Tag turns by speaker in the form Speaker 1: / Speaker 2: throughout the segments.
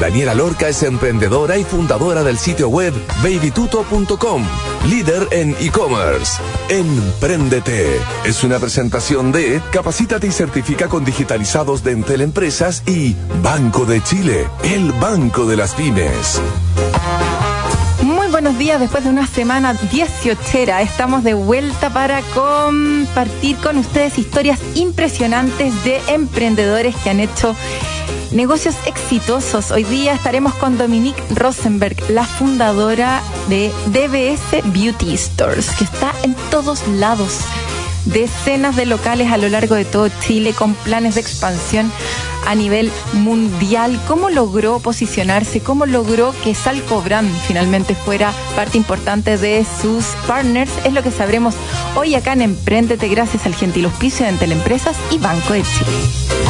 Speaker 1: Daniela Lorca es emprendedora y fundadora del sitio web babytuto.com, líder en e-commerce. Empréndete es una presentación de Capacítate y certifica con digitalizados de Entel Empresas y Banco de Chile, el banco de las pymes.
Speaker 2: Muy buenos días, después de una semana 18 estamos de vuelta para compartir con ustedes historias impresionantes de emprendedores que han hecho negocios exitosos. Hoy día estaremos con Dominique Rosenberg, la fundadora de DBS Beauty Stores, que está en todos lados. Decenas de locales a lo largo de todo Chile con planes de expansión a nivel mundial. ¿Cómo logró posicionarse? ¿Cómo logró que Salco Brand finalmente fuera parte importante de sus partners? Es lo que sabremos hoy acá en Emprendete gracias al gentil auspicio de Teleempresas y Banco de Chile.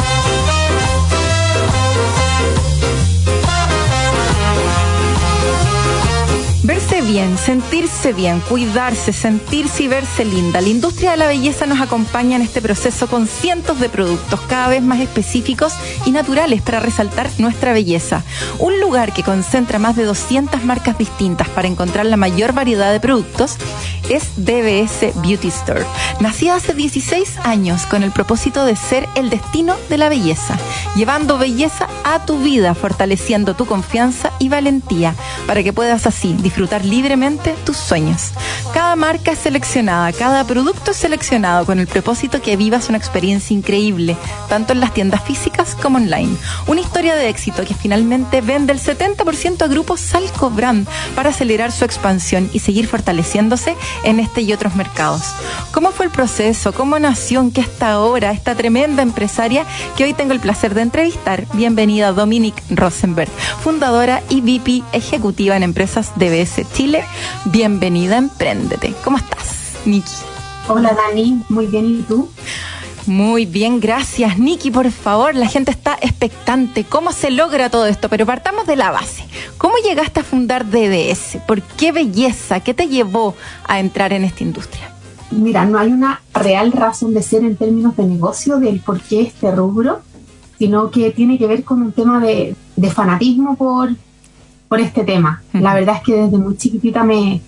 Speaker 2: Sentirse bien, cuidarse, sentirse y verse linda. La industria de la belleza nos acompaña en este proceso con cientos de productos cada vez más específicos y naturales para resaltar nuestra belleza. Un lugar que concentra más de 200 marcas distintas para encontrar la mayor variedad de productos es DBS Beauty Store. Nacida hace 16 años con el propósito de ser el destino de la belleza, llevando belleza a tu vida, fortaleciendo tu confianza y valentía para que puedas así disfrutar libremente tus sueños. Cada marca es seleccionada, cada producto es seleccionado con el propósito que vivas una experiencia increíble, tanto en las tiendas físicas como online. Una historia de éxito que finalmente vende el 70% a grupos Salco Brand para acelerar su expansión y seguir fortaleciéndose en este y otros mercados. ¿Cómo fue el proceso? ¿Cómo nació en qué está ahora esta tremenda empresaria que hoy tengo el placer de entrevistar? Bienvenida Dominique Rosenberg, fundadora y VP ejecutiva en empresas DBS Chile. Bienvenida a Emprendete. ¿Cómo estás, Niki?
Speaker 3: Hola Dani, muy bien, ¿y tú?
Speaker 2: Muy bien, gracias. Niki, por favor, la gente está expectante. ¿Cómo se logra todo esto? Pero partamos de la base. ¿Cómo llegaste a fundar DBS? ¿Por qué belleza? ¿Qué te llevó a entrar en esta industria?
Speaker 3: Mira, no hay una real razón de ser en términos de negocio del por qué este rubro, sino que tiene que ver con un tema de, fanatismo por, por este tema. La verdad es que desde muy chiquitita me,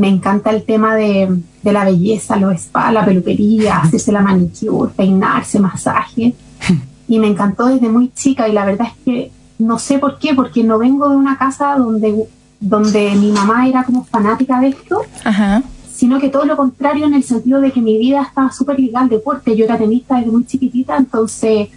Speaker 3: me encanta el tema de, la belleza, los spas, la peluquería, hacerse la manicure, peinarse, masaje. Y me encantó desde muy chica y la verdad es que no sé por qué, porque no vengo de una casa donde, donde mi mamá era como fanática de esto, sino que todo lo contrario en el sentido de que mi vida estaba súper ligada al deporte. Yo era tenista desde muy chiquitita, entonces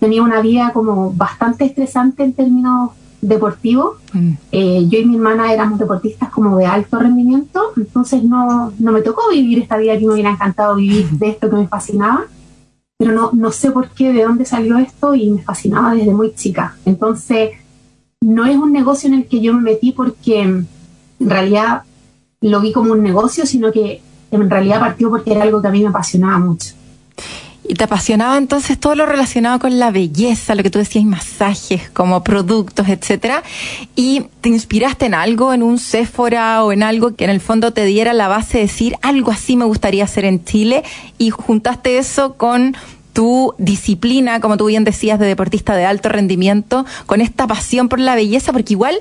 Speaker 3: tenía una vida como bastante estresante en términos deportivo. Mm. Eh, yo y mi hermana éramos deportistas como de alto rendimiento, entonces no, no me tocó vivir esta vida que me hubiera encantado vivir de esto que me fascinaba, pero no, no sé por qué, de dónde salió esto y me fascinaba desde muy chica. Entonces, no es un negocio en el que yo me metí porque en realidad lo vi como un negocio, sino que en realidad partió porque era algo que a mí me apasionaba mucho.
Speaker 2: Y te apasionaba entonces todo lo relacionado con la belleza, lo que tú decías, masajes, como productos, etcétera. Y te inspiraste en algo, en un Sephora o en algo que en el fondo te diera la base de decir algo así me gustaría hacer en Chile y juntaste eso con tu disciplina, como tú bien decías, de deportista de alto rendimiento, con esta pasión por la belleza, porque igual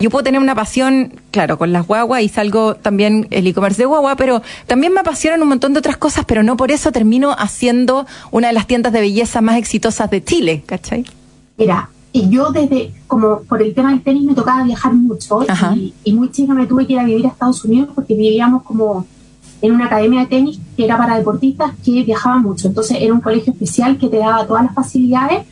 Speaker 2: yo puedo tener una pasión, claro, con las guaguas y salgo también el e-commerce de guagua, pero también me apasionan un montón de otras cosas, pero no por eso termino haciendo una de las tiendas de belleza más exitosas de Chile, ¿cachai?
Speaker 3: Mira, y yo desde, como por el tema del tenis me tocaba viajar mucho y, y, muy chica me tuve que ir a vivir a Estados Unidos porque vivíamos como en una academia de tenis que era para deportistas que viajaban mucho. Entonces era un colegio especial que te daba todas las facilidades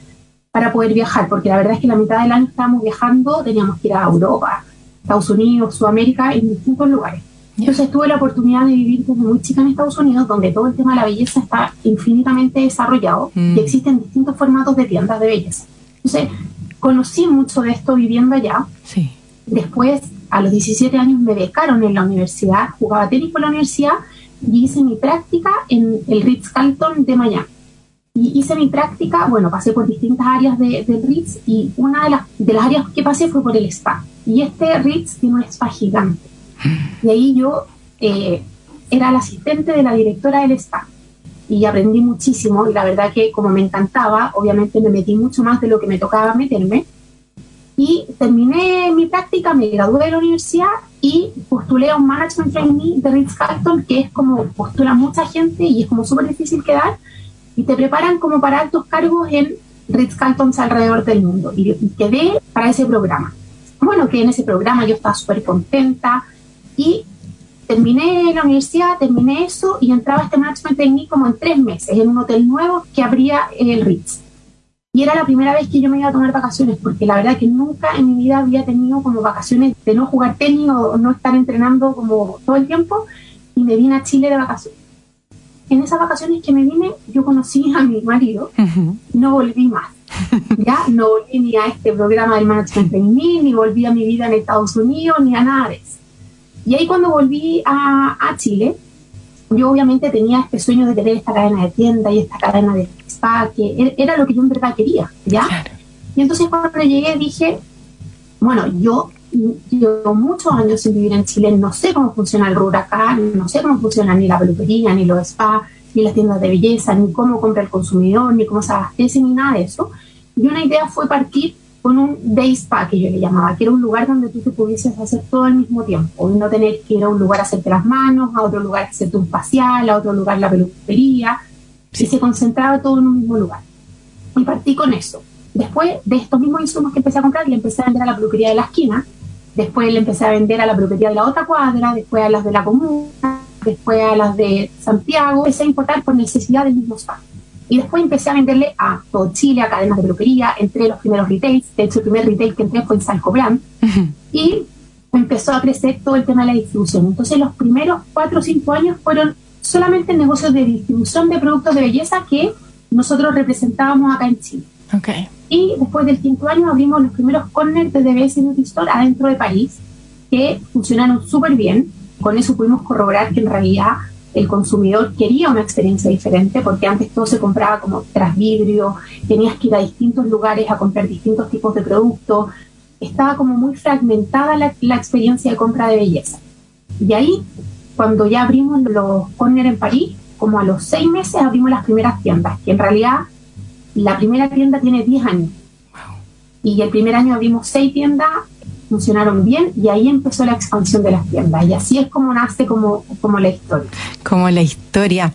Speaker 3: para poder viajar, porque la verdad es que la mitad del año estábamos viajando, teníamos que ir a Europa, Estados Unidos, Sudamérica, en distintos lugares. Entonces tuve la oportunidad de vivir desde muy chica en Estados Unidos, donde todo el tema de la belleza está infinitamente desarrollado mm. y existen distintos formatos de tiendas de belleza. Entonces conocí mucho de esto viviendo allá. Sí. Después, a los 17 años, me becaron en la universidad, jugaba tenis por la universidad y hice mi práctica en el Ritz-Carlton de Miami. Y hice mi práctica, bueno, pasé por distintas áreas de, del Ritz y una de las, de las áreas que pasé fue por el spa. Y este Ritz tiene un spa gigante. Y ahí yo eh, era la asistente de la directora del spa. Y aprendí muchísimo y la verdad que como me encantaba, obviamente me metí mucho más de lo que me tocaba meterme. Y terminé mi práctica, me gradué de la universidad y postulé a un Management Trainee de Ritz-Carlton, que es como postula mucha gente y es como súper difícil quedar y te preparan como para altos cargos en Ritz-Carlton alrededor del mundo. Y, quedé para ese programa. Bueno, que en ese programa yo estaba súper contenta y terminé la universidad, terminé eso y entraba este management técnico como en tres meses en un hotel nuevo que abría el Ritz. Y era la primera vez que yo me iba a tomar vacaciones, porque la verdad que nunca en mi vida había tenido como vacaciones de no jugar tenis o no estar entrenando como todo el tiempo. Y me vine a Chile de vacaciones en esas vacaciones que me vine, yo conocí a mi marido, no volví más. ya no volví ni a este programa del Management mí, ni volví a mi vida en Estados Unidos, ni a nada de eso. Y ahí cuando volví a, a Chile, yo obviamente tenía este sueño de tener esta cadena de tienda y esta cadena de spa, que e-, era lo que yo en verdad quería, ¿ya? Y entonces cuando llegué dije, bueno, yo llevo muchos años sin vivir en Chile, no sé cómo funciona el rubro acá, no sé cómo funciona ni la peluquería, ni los spas, ni las tiendas de belleza, ni cómo compra el consumidor, ni cómo se abastece, ni nada de eso. Y una idea fue partir con un day spa que yo le llamaba, que era un lugar donde tú te pudieses hacer todo al mismo tiempo y no tener que ir a un lugar a hacerte las manos, a otro lugar a hacerte un facial, a otro lugar la peluquería, y se concentraba todo en un mismo lugar. Y partí con eso. Después de estos mismos insumos que empecé a comprar, le empecé a vender a la peluquería de la esquina, después le empecé a vender a la propiedad de la otra cuadra, después a las de la comuna, después a las de Santiago, empecé a importar por necesidad del mismo spa. Y después empecé a venderle a todo Chile, a cadenas de peluquería, entre los primeros retails, de hecho el primer retail que entré fue en San Cobrán, y empezó a crecer todo el tema de la distribución. Entonces los primeros cuatro o cinco años fueron solamente negocios de distribución de productos de belleza que nosotros representábamos acá en Chile.
Speaker 2: Okay.
Speaker 3: Y después del quinto año abrimos los primeros corners de DBS Beauty Store adentro de París, que funcionaron súper bien. Con eso pudimos corroborar que en realidad el consumidor quería una experiencia diferente, porque antes todo se compraba como tras vidrio, tenías que ir a distintos lugares a comprar distintos tipos de productos, estaba como muy fragmentada la, la experiencia de compra de belleza. Y ahí, cuando ya abrimos los corners en París, como a los seis meses abrimos las primeras tiendas, que en realidad la primera tienda tiene 10 años. Y el primer año abrimos 6 tiendas, funcionaron bien y ahí empezó la expansión de las tiendas. Y así es como nace como, como la historia.
Speaker 2: Como la historia.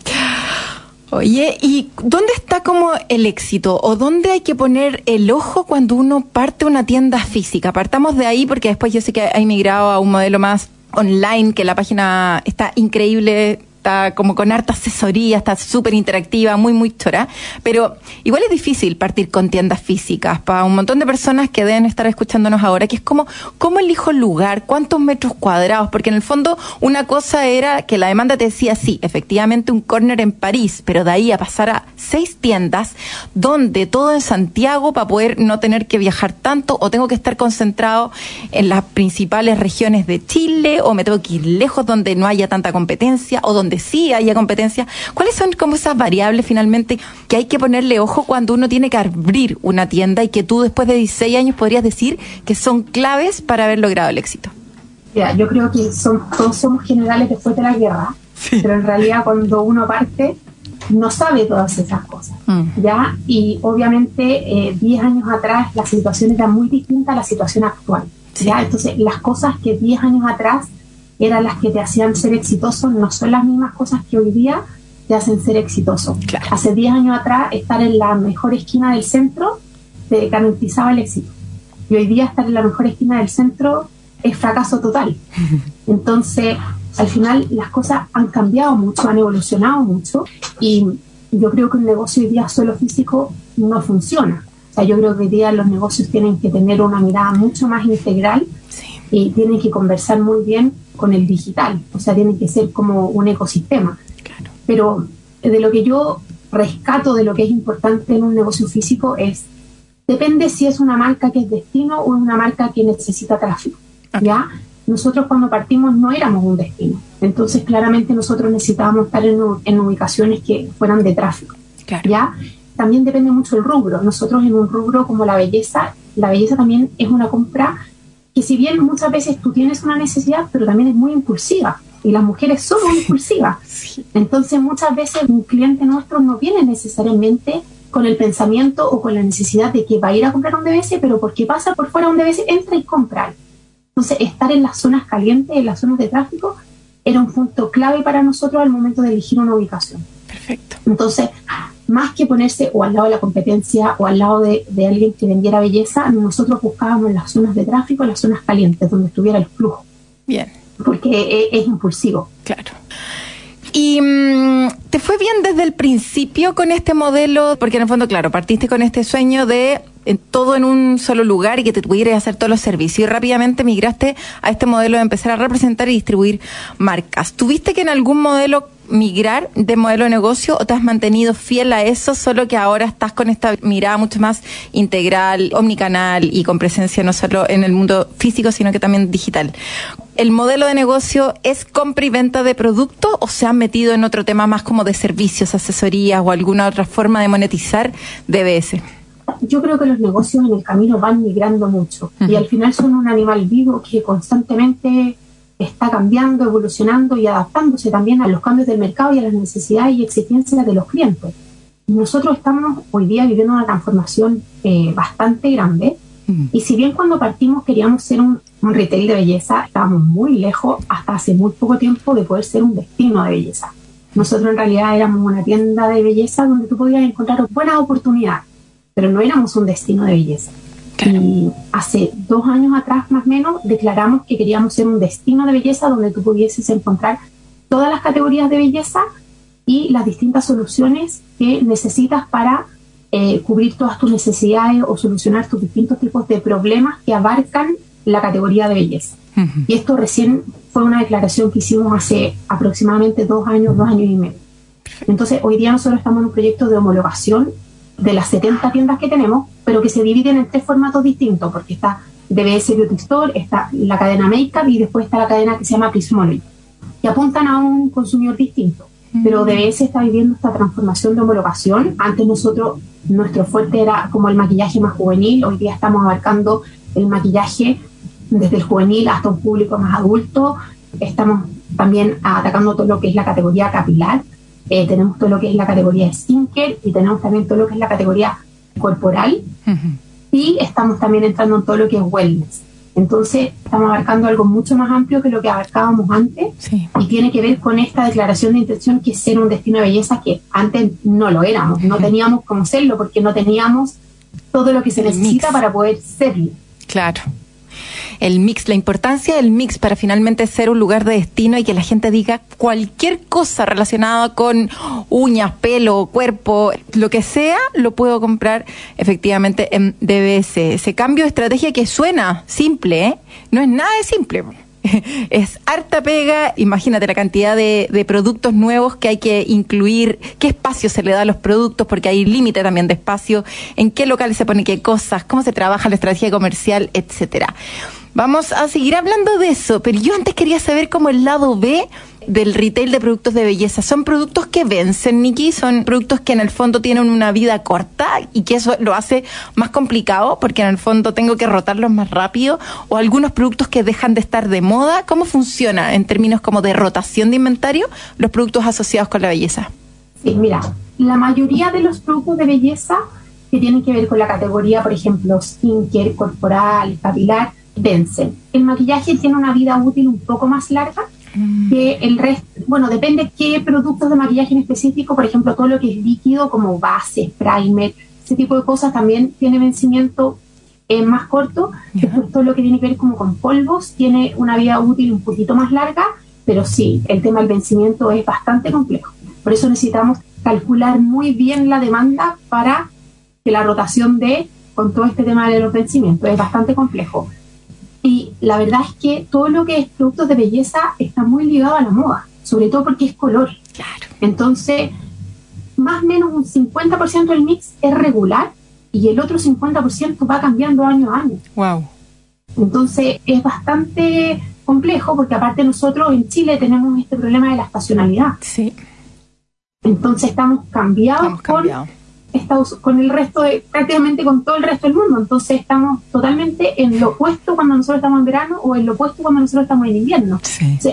Speaker 2: Oye, ¿y dónde está como el éxito o dónde hay que poner el ojo cuando uno parte una tienda física? Partamos de ahí porque después yo sé que ha migrado a un modelo más online, que la página está increíble, está como con harta asesoría, está súper interactiva, muy, muy chora. Pero igual es difícil partir con tiendas físicas para un montón de personas que deben estar escuchándonos ahora, que es como, ¿cómo elijo el lugar? ¿Cuántos metros cuadrados? Porque en el fondo una cosa era que la demanda te decía, sí, efectivamente un corner en París, pero de ahí a pasar a seis tiendas, donde todo en Santiago para poder no tener que viajar tanto o tengo que estar concentrado en las principales regiones de Chile o me tengo que ir lejos donde no haya tanta competencia o donde sí haya competencia. ¿Cuáles son como esas variables finalmente que hay que ponerle ojo cuando uno tiene que abrir una tienda y que tú después de 16 años podrías decir que son claves para haber logrado el éxito?
Speaker 3: Ya, yo creo que son, todos somos generales después de la guerra, pero en realidad cuando uno parte no sabe todas esas cosas, mm. ¿ya? Y obviamente 10 eh, años atrás la situación era muy distinta a la situación actual, ¿ya? Entonces las cosas que 10 años atrás eran las que te hacían ser exitoso, no son las mismas cosas que hoy día te hacen ser exitoso. Hace 10 años atrás, estar en la mejor esquina del centro te garantizaba el éxito. Y hoy día estar en la mejor esquina del centro es fracaso total. Entonces, al final las cosas han cambiado mucho, han evolucionado mucho y yo creo que un negocio hoy día solo físico no funciona. O sea, yo creo que hoy día los negocios tienen que tener una mirada mucho más integral y tienen que conversar muy bien con el digital, o sea, tiene que ser como un ecosistema. Pero de lo que yo rescato de lo que es importante en un negocio físico es, depende si es una marca que es destino o una marca que necesita tráfico. ¿ya? Nosotros cuando partimos no éramos un destino, entonces claramente nosotros necesitábamos estar en, en ubicaciones que fueran de tráfico. ¿ya? también depende mucho del rubro. Nosotros en un rubro como la belleza, la belleza también es una compra que si bien muchas veces tú tienes una necesidad, pero también es muy impulsiva. Y las mujeres son muy impulsivas. Entonces muchas veces un cliente nuestro no viene necesariamente con el pensamiento o con la necesidad de que va a ir a comprar un DBS, pero porque pasa por fuera un DBS, entra y compra. Entonces, estar en las zonas calientes, en las zonas de tráfico, era un punto clave para nosotros al momento de elegir una ubicación.
Speaker 2: Perfecto.
Speaker 3: Entonces, más que ponerse o al lado de la competencia o al lado de, alguien que vendiera belleza, nosotros buscábamos las zonas de tráfico, las zonas calientes, donde estuviera el flujo.
Speaker 2: Bien.
Speaker 3: Porque es, es impulsivo.
Speaker 2: Claro. ¿Y mm, te fue bien desde el principio con este modelo? Porque en el fondo, claro, partiste con este sueño de todo en un solo lugar y que te pudieras hacer todos los servicios. Y rápidamente migraste a este modelo de empezar a representar y distribuir marcas. ¿Tuviste que en algún modelo migrar de modelo de negocio o te has mantenido fiel a eso, solo que ahora estás con esta mirada mucho más integral, omnicanal y con presencia no solo en el mundo físico, sino que también digital? ¿El modelo de negocio es compra y venta de productos o se han metido en otro tema más como de servicios, asesorías o alguna otra forma de monetizar DBS?
Speaker 3: yo creo que los negocios en el camino van migrando mucho y al final son un animal vivo que constantemente está cambiando, evolucionando y adaptándose también a los cambios del mercado y a las necesidades y exigencias de los clientes. Nosotros estamos hoy día viviendo una transformación eh, bastante grande y si bien cuando partimos queríamos ser un, un retail de belleza, estábamos muy lejos hasta hace muy poco tiempo de poder ser un destino de belleza. Nosotros en realidad éramos una tienda de belleza donde tú podías encontrar buenas oportunidades pero no éramos un destino de belleza. Y hace dos años atrás, más o menos, declaramos que queríamos ser un destino de belleza donde tú pudieses encontrar todas las categorías de belleza y las distintas soluciones que necesitas para eh, cubrir todas tus necesidades o solucionar tus distintos tipos de problemas que abarcan la categoría de belleza. Y esto recién fue una declaración que hicimos hace aproximadamente dos años, dos años y medio. Entonces, hoy día nosotros estamos en un proyecto de homologación de las 70 tiendas que tenemos, pero que se dividen en tres formatos distintos, porque está DBS Beauty Store, está la cadena Makeup y después está la cadena que se llama Prismology, que apuntan a un consumidor distinto. Pero DBS está viviendo esta transformación de homologación. Antes nosotros, nuestro fuerte era como el maquillaje más juvenil, hoy día estamos abarcando el maquillaje desde el juvenil hasta un público más adulto. Estamos también atacando todo lo que es la categoría capilar, eh, tenemos todo lo que es la categoría skincare y tenemos también todo lo que es la categoría corporal. Y estamos también entrando en todo lo que es wellness. Entonces, estamos abarcando algo mucho más amplio que lo que abarcábamos antes y tiene que ver con esta declaración de intención que es ser un destino de belleza que antes no lo éramos, no teníamos como serlo porque no teníamos todo lo que se necesita para poder serlo.
Speaker 2: Claro el mix, la importancia del mix para finalmente ser un lugar de destino y que la gente diga cualquier cosa relacionada con uñas, pelo, cuerpo, lo que sea, lo puedo comprar efectivamente en DBS. Ese cambio de estrategia que suena simple, ¿eh? no es nada de simple es harta pega, imagínate la cantidad de, de, productos nuevos que hay que incluir, qué espacio se le da a los productos, porque hay límite también de espacio, en qué locales se pone qué cosas, cómo se trabaja la estrategia comercial, etcétera. Vamos a seguir hablando de eso, pero yo antes quería saber cómo el lado B del retail de productos de belleza. ¿Son productos que vencen, Nikki? ¿Son productos que en el fondo tienen una vida corta y que eso lo hace más complicado porque en el fondo tengo que rotarlos más rápido? ¿O algunos productos que dejan de estar de moda? ¿Cómo funciona en términos como de rotación de inventario los productos asociados con la belleza?
Speaker 3: Sí, mira, la mayoría de los productos de belleza que tienen que ver con la categoría, por ejemplo, skincare, corporal, capilar, vencen. El maquillaje tiene una vida útil un poco más larga mm. que el resto. Bueno, depende qué productos de maquillaje en específico, por ejemplo, todo lo que es líquido como base, primer, ese tipo de cosas también tiene vencimiento eh, más corto. Después todo lo que tiene que ver como con polvos tiene una vida útil un poquito más larga, pero sí, el tema del vencimiento es bastante complejo. Por eso necesitamos calcular muy bien la demanda para que la rotación de con todo este tema de los vencimientos es bastante complejo. Y la verdad es que todo lo que es productos de belleza está muy ligado a la moda, sobre todo porque es color.
Speaker 2: Claro.
Speaker 3: Entonces, más o menos un 50% del mix es regular y el otro 50% va cambiando año a año.
Speaker 2: Wow.
Speaker 3: Entonces, es bastante complejo porque aparte nosotros en Chile tenemos este problema de la estacionalidad.
Speaker 2: Sí.
Speaker 3: Entonces estamos cambiados, por Estados, con el resto de, prácticamente con todo el resto del mundo. Entonces estamos totalmente en lo opuesto cuando nosotros estamos en verano o en lo opuesto cuando nosotros estamos en invierno.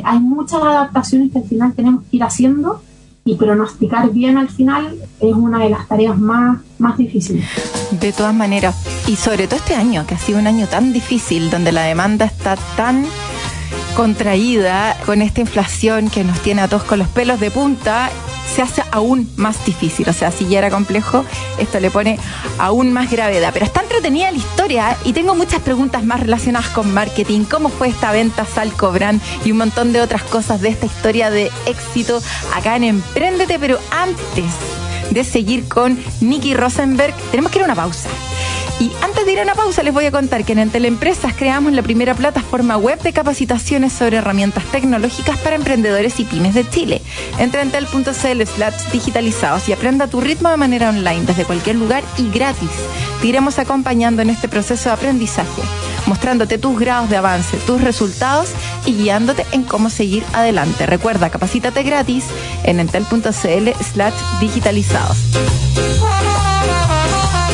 Speaker 3: hay muchas adaptaciones que al final tenemos que ir haciendo y pronosticar bien al final es una de las tareas más, más difíciles.
Speaker 2: De todas maneras, y sobre todo este año, que ha sido un año tan difícil, donde la demanda está tan contraída con esta inflación que nos tiene a todos con los pelos de punta se hace aún más difícil. O sea, si ya era complejo, esto le pone aún más gravedad. Pero está entretenida la historia y tengo muchas preguntas más relacionadas con marketing, cómo fue esta venta Salco Brand y un montón de otras cosas de esta historia de éxito acá en Emprendete. Pero antes de seguir con Nicky Rosenberg, tenemos que ir a una pausa. Y antes de ir a una pausa, les voy a contar que en Entel Empresas creamos la primera plataforma web de capacitaciones sobre herramientas tecnológicas para emprendedores y pymes de Chile. Entra en entel.cl slash digitalizados y aprenda tu ritmo de manera online desde cualquier lugar y gratis. Te iremos acompañando en este proceso de aprendizaje, mostrándote tus grados de avance, tus resultados y guiándote en cómo seguir adelante. Recuerda, capacítate gratis en entel.cl slash digitalizados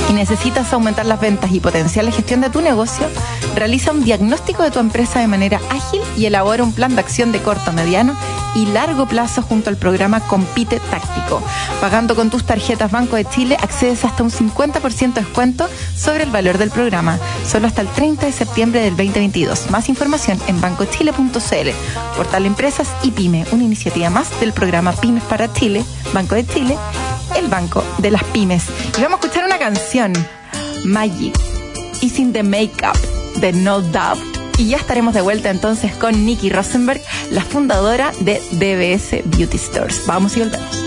Speaker 2: y necesitas aumentar las ventas y potenciar la gestión de tu negocio, realiza un diagnóstico de tu empresa de manera ágil y elabora un plan de acción de corto, mediano y largo plazo junto al programa Compite Táctico. Pagando con tus tarjetas Banco de Chile accedes hasta un 50% de descuento sobre el valor del programa, solo hasta el 30 de septiembre del 2022. Más información en bancochile.cl, portal Empresas y Pyme, una iniciativa más del programa Pymes para Chile, Banco de Chile Banco de las Pymes. Y vamos a escuchar una canción, Magic, Is in the Makeup, de No Doubt. Y ya estaremos de vuelta entonces con Nikki Rosenberg, la fundadora de DBS Beauty Stores. Vamos y volvemos.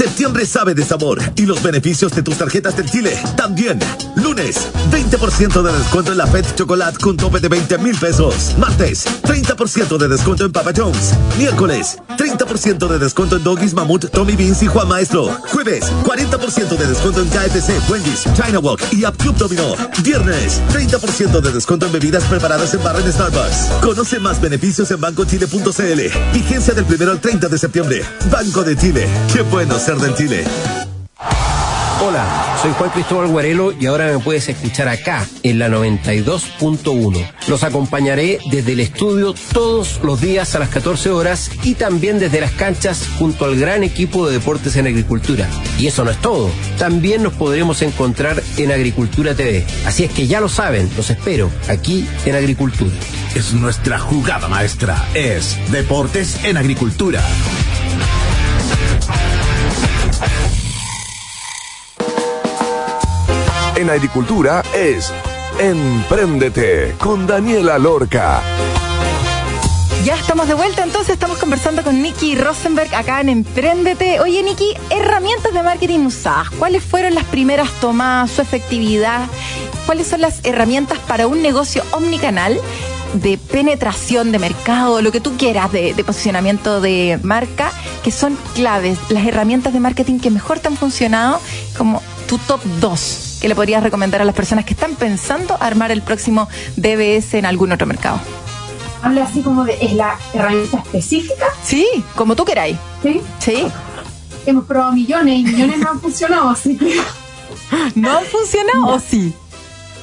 Speaker 1: Septiembre sabe de sabor y los beneficios de tus tarjetas del Chile también. Lunes, 20% de descuento en la FED Chocolate con tope de 20 mil pesos. Martes, 30% de descuento en Papa Jones. Miércoles, 30% de descuento en Doggies, Mamut, Tommy Beans y Juan Maestro. Jueves, 40% de descuento en KFC, Wendy's, China Walk y Up Club Domino. Viernes, 30% de descuento en bebidas preparadas en barra en Starbucks. Conoce más beneficios en bancochile.cl. Vigencia del primero al 30 de septiembre. Banco de Chile. Qué bueno del Chile.
Speaker 4: Hola, soy Juan Cristóbal Guarelo y ahora me puedes escuchar acá en la 92.1. Los acompañaré desde el estudio todos los días a las 14 horas y también desde las canchas junto al gran equipo de deportes en agricultura. Y eso no es todo, también nos podremos encontrar en Agricultura TV. Así es que ya lo saben, los espero aquí en Agricultura.
Speaker 5: Es nuestra jugada maestra, es Deportes en Agricultura.
Speaker 1: En agricultura es Empréndete con Daniela Lorca.
Speaker 2: Ya estamos de vuelta, entonces estamos conversando con Nikki Rosenberg acá en Empréndete. Oye, Nikki, herramientas de marketing usadas. ¿Cuáles fueron las primeras tomadas, su efectividad? ¿Cuáles son las herramientas para un negocio omnicanal de penetración de mercado, lo que tú quieras, de, de, posicionamiento de marca, que son claves, las herramientas de marketing que mejor te han funcionado, como tu top 2 que le podrías recomendar a las personas que están pensando armar el próximo DBS en algún otro mercado?
Speaker 3: Habla así como de, ¿es la herramienta específica?
Speaker 2: Sí, como tú queráis.
Speaker 3: Sí.
Speaker 2: Sí.
Speaker 3: Hemos probado millones y millones no han funcionado, así que...
Speaker 2: ¿No han funcionado o sí?